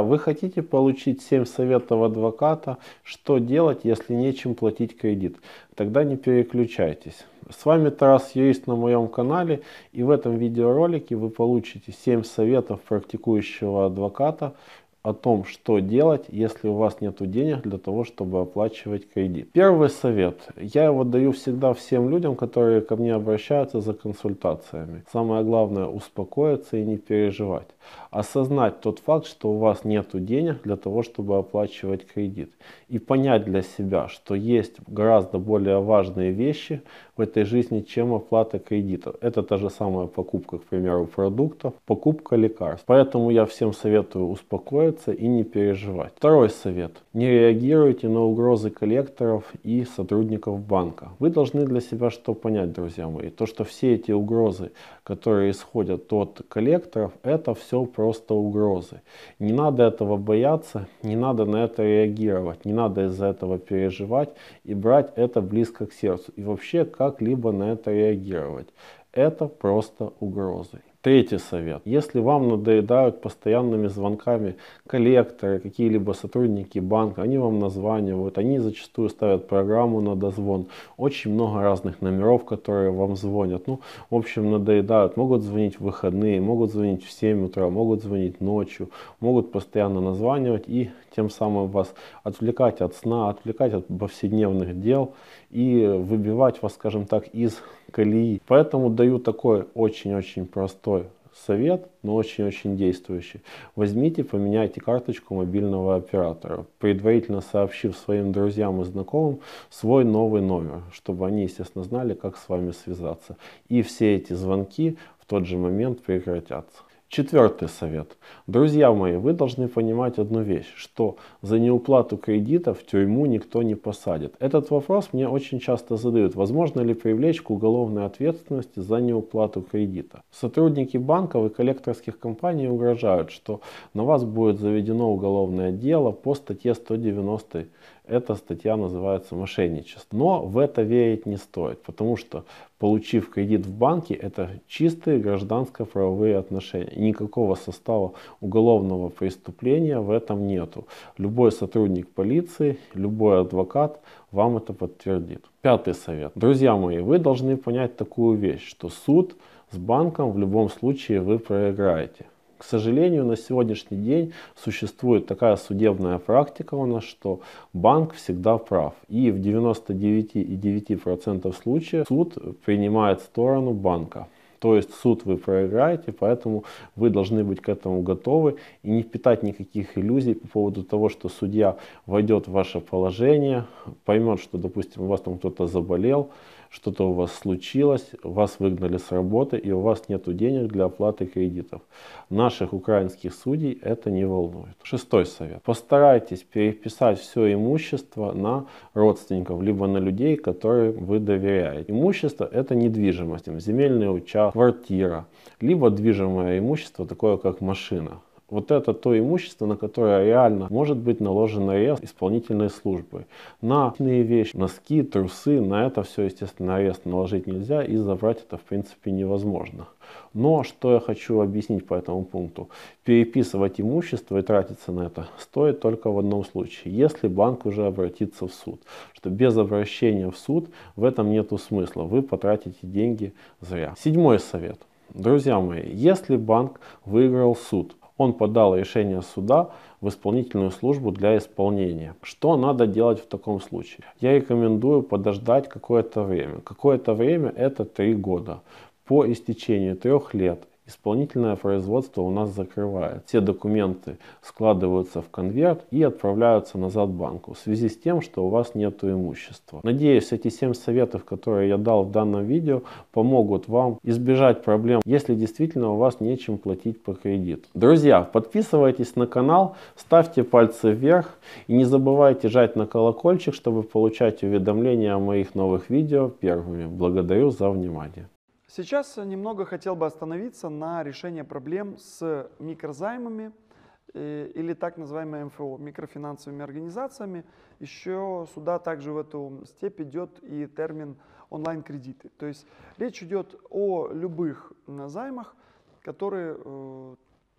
Вы хотите получить 7 советов адвоката, что делать, если нечем платить кредит? Тогда не переключайтесь. С вами Тарас Юрист на моем канале и в этом видеоролике вы получите 7 советов практикующего адвоката, о том, что делать, если у вас нет денег для того, чтобы оплачивать кредит. Первый совет. Я его даю всегда всем людям, которые ко мне обращаются за консультациями. Самое главное успокоиться и не переживать. Осознать тот факт, что у вас нет денег для того, чтобы оплачивать кредит. И понять для себя, что есть гораздо более важные вещи в этой жизни, чем оплата кредита. Это та же самая покупка, к примеру, продуктов, покупка лекарств. Поэтому я всем советую успокоиться успокоиться и не переживать. Второй совет. Не реагируйте на угрозы коллекторов и сотрудников банка. Вы должны для себя что понять, друзья мои. То, что все эти угрозы, которые исходят от коллекторов, это все просто угрозы. Не надо этого бояться, не надо на это реагировать, не надо из-за этого переживать и брать это близко к сердцу. И вообще как-либо на это реагировать. Это просто угрозы. Третий совет. Если вам надоедают постоянными звонками коллекторы, какие-либо сотрудники банка, они вам названивают, они зачастую ставят программу на дозвон. Очень много разных номеров, которые вам звонят. Ну, в общем, надоедают. Могут звонить в выходные, могут звонить в 7 утра, могут звонить ночью, могут постоянно названивать и тем самым вас отвлекать от сна, отвлекать от повседневных дел и выбивать вас, скажем так, из колеи. Поэтому даю такой очень-очень простой совет, но очень-очень действующий. Возьмите, поменяйте карточку мобильного оператора, предварительно сообщив своим друзьям и знакомым свой новый номер, чтобы они, естественно, знали, как с вами связаться. И все эти звонки в тот же момент прекратятся. Четвертый совет. Друзья мои, вы должны понимать одну вещь, что за неуплату кредита в тюрьму никто не посадит. Этот вопрос мне очень часто задают. Возможно ли привлечь к уголовной ответственности за неуплату кредита? Сотрудники банков и коллекторских компаний угрожают, что на вас будет заведено уголовное дело по статье 190 эта статья называется мошенничество. Но в это верить не стоит, потому что получив кредит в банке, это чистые гражданско-правовые отношения. никакого состава уголовного преступления в этом нету. Любой сотрудник полиции, любой адвокат вам это подтвердит. Пятый совет. Друзья мои, вы должны понять такую вещь, что суд с банком в любом случае вы проиграете. К сожалению, на сегодняшний день существует такая судебная практика у нас, что банк всегда прав. И в 99,9% случаев суд принимает сторону банка. То есть суд вы проиграете, поэтому вы должны быть к этому готовы и не питать никаких иллюзий по поводу того, что судья войдет в ваше положение, поймет, что, допустим, у вас там кто-то заболел, что-то у вас случилось, вас выгнали с работы и у вас нет денег для оплаты кредитов. Наших украинских судей это не волнует. Шестой совет. Постарайтесь переписать все имущество на родственников, либо на людей, которым вы доверяете. Имущество это недвижимость, земельный участок, квартира, либо движимое имущество, такое как машина. Вот это то имущество, на которое реально может быть наложен арест исполнительной службы. На вещи, носки, трусы, на это все, естественно, арест наложить нельзя и забрать это в принципе невозможно. Но что я хочу объяснить по этому пункту. Переписывать имущество и тратиться на это стоит только в одном случае, если банк уже обратится в суд. Что без обращения в суд в этом нету смысла, вы потратите деньги зря. Седьмой совет. Друзья мои, если банк выиграл суд, он подал решение суда в исполнительную службу для исполнения. Что надо делать в таком случае? Я рекомендую подождать какое-то время. Какое-то время это три года. По истечению трех лет исполнительное производство у нас закрывает. Все документы складываются в конверт и отправляются назад банку в связи с тем, что у вас нет имущества. Надеюсь, эти 7 советов, которые я дал в данном видео, помогут вам избежать проблем, если действительно у вас нечем платить по кредиту. Друзья, подписывайтесь на канал, ставьте пальцы вверх и не забывайте жать на колокольчик, чтобы получать уведомления о моих новых видео первыми. Благодарю за внимание. Сейчас немного хотел бы остановиться на решении проблем с микрозаймами э, или так называемыми МФО, микрофинансовыми организациями. Еще сюда также в эту степь идет и термин онлайн-кредиты. То есть речь идет о любых займах, которые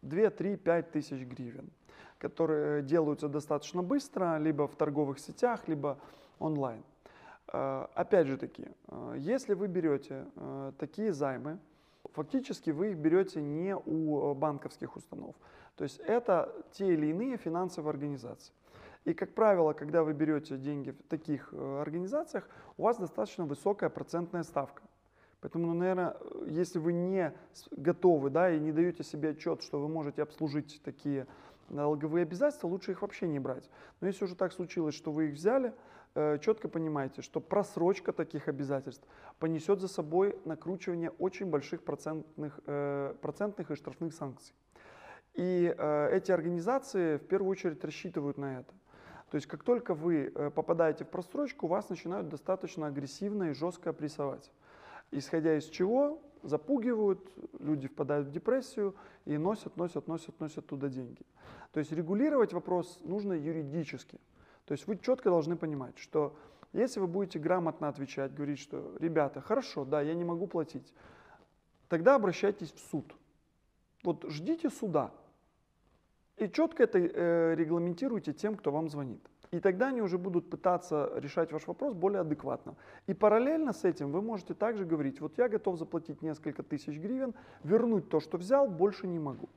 2, 3, 5 тысяч гривен. которые делаются достаточно быстро, либо в торговых сетях, либо онлайн. Э, опять же таки, э, если вы берете э, такие займы, фактически вы их берете не у банковских установ. То есть это те или иные финансовые организации. И, как правило, когда вы берете деньги в таких организациях, у вас достаточно высокая процентная ставка. Поэтому, ну, наверное, если вы не готовы да, и не даете себе отчет, что вы можете обслужить такие налоговые обязательства, лучше их вообще не брать. Но если уже так случилось, что вы их взяли, э, четко понимаете, что просрочка таких обязательств понесет за собой накручивание очень больших процентных, э, процентных и штрафных санкций. И э, эти организации в первую очередь рассчитывают на это. То есть как только вы попадаете в просрочку, вас начинают достаточно агрессивно и жестко прессовать исходя из чего запугивают, люди впадают в депрессию и носят, носят, носят, носят туда деньги. То есть регулировать вопрос нужно юридически. То есть вы четко должны понимать, что если вы будете грамотно отвечать, говорить, что ребята, хорошо, да, я не могу платить, тогда обращайтесь в суд. Вот ждите суда. И четко это э, регламентируйте тем, кто вам звонит. И тогда они уже будут пытаться решать ваш вопрос более адекватно. И параллельно с этим вы можете также говорить, вот я готов заплатить несколько тысяч гривен, вернуть то, что взял, больше не могу.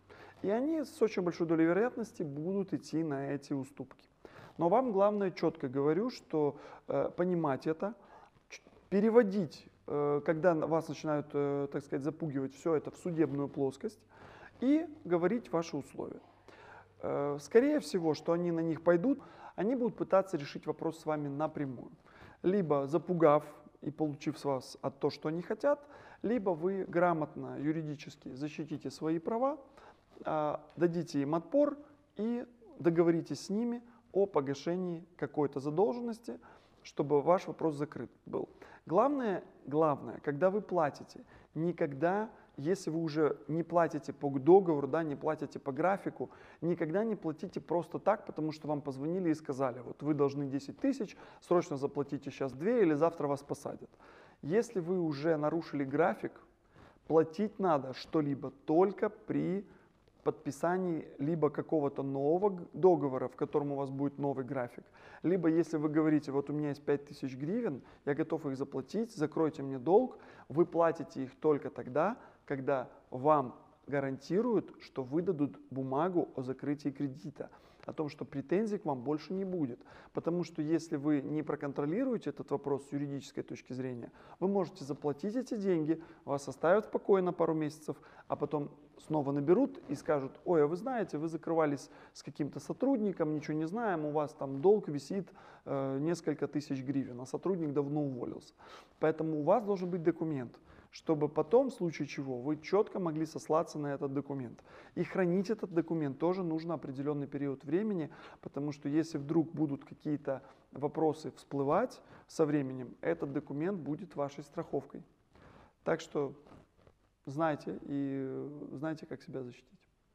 И они с очень большой долей вероятности будут идти на эти уступки. Но вам главное четко говорю, что э, понимать это, переводить, э, когда вас начинают, э, так сказать, запугивать все это в судебную плоскость и говорить ваши условия. Э, скорее всего, что они на них пойдут, они будут пытаться решить вопрос с вами напрямую. Либо запугав и получив с вас от то, что они хотят, либо вы грамотно юридически защитите свои права, а, дадите им отпор и договоритесь с ними о погашении какой-то задолженности, чтобы ваш вопрос закрыт был. Главное, главное, когда вы платите, никогда если вы уже не платите по договору, да, не платите по графику, никогда не платите просто так, потому что вам позвонили и сказали, вот вы должны 10 тысяч, срочно заплатите сейчас 2 или завтра вас посадят. Если вы уже нарушили график, платить надо что-либо только при подписании либо какого-то нового договора, в котором у вас будет новый график, либо если вы говорите, вот у меня есть 5000 гривен, я готов их заплатить, закройте мне долг, вы платите их только тогда, когда вам гарантируют, что выдадут бумагу о закрытии кредита, о том, что претензий к вам больше не будет. Потому что если вы не проконтролируете этот вопрос с юридической точки зрения, вы можете заплатить эти деньги, вас оставят в покое на пару месяцев, а потом снова наберут и скажут, ой, а вы знаете, вы закрывались с каким-то сотрудником, ничего не знаем, у вас там долг висит э, несколько тысяч гривен, а сотрудник давно уволился. Поэтому у вас должен быть документ – чтобы потом, в случае чего, вы четко могли сослаться на этот документ. И хранить этот документ тоже нужно определенный период времени, потому что если вдруг будут какие-то вопросы всплывать со временем, этот документ будет вашей страховкой. Так что знайте и знайте, как себя защитить.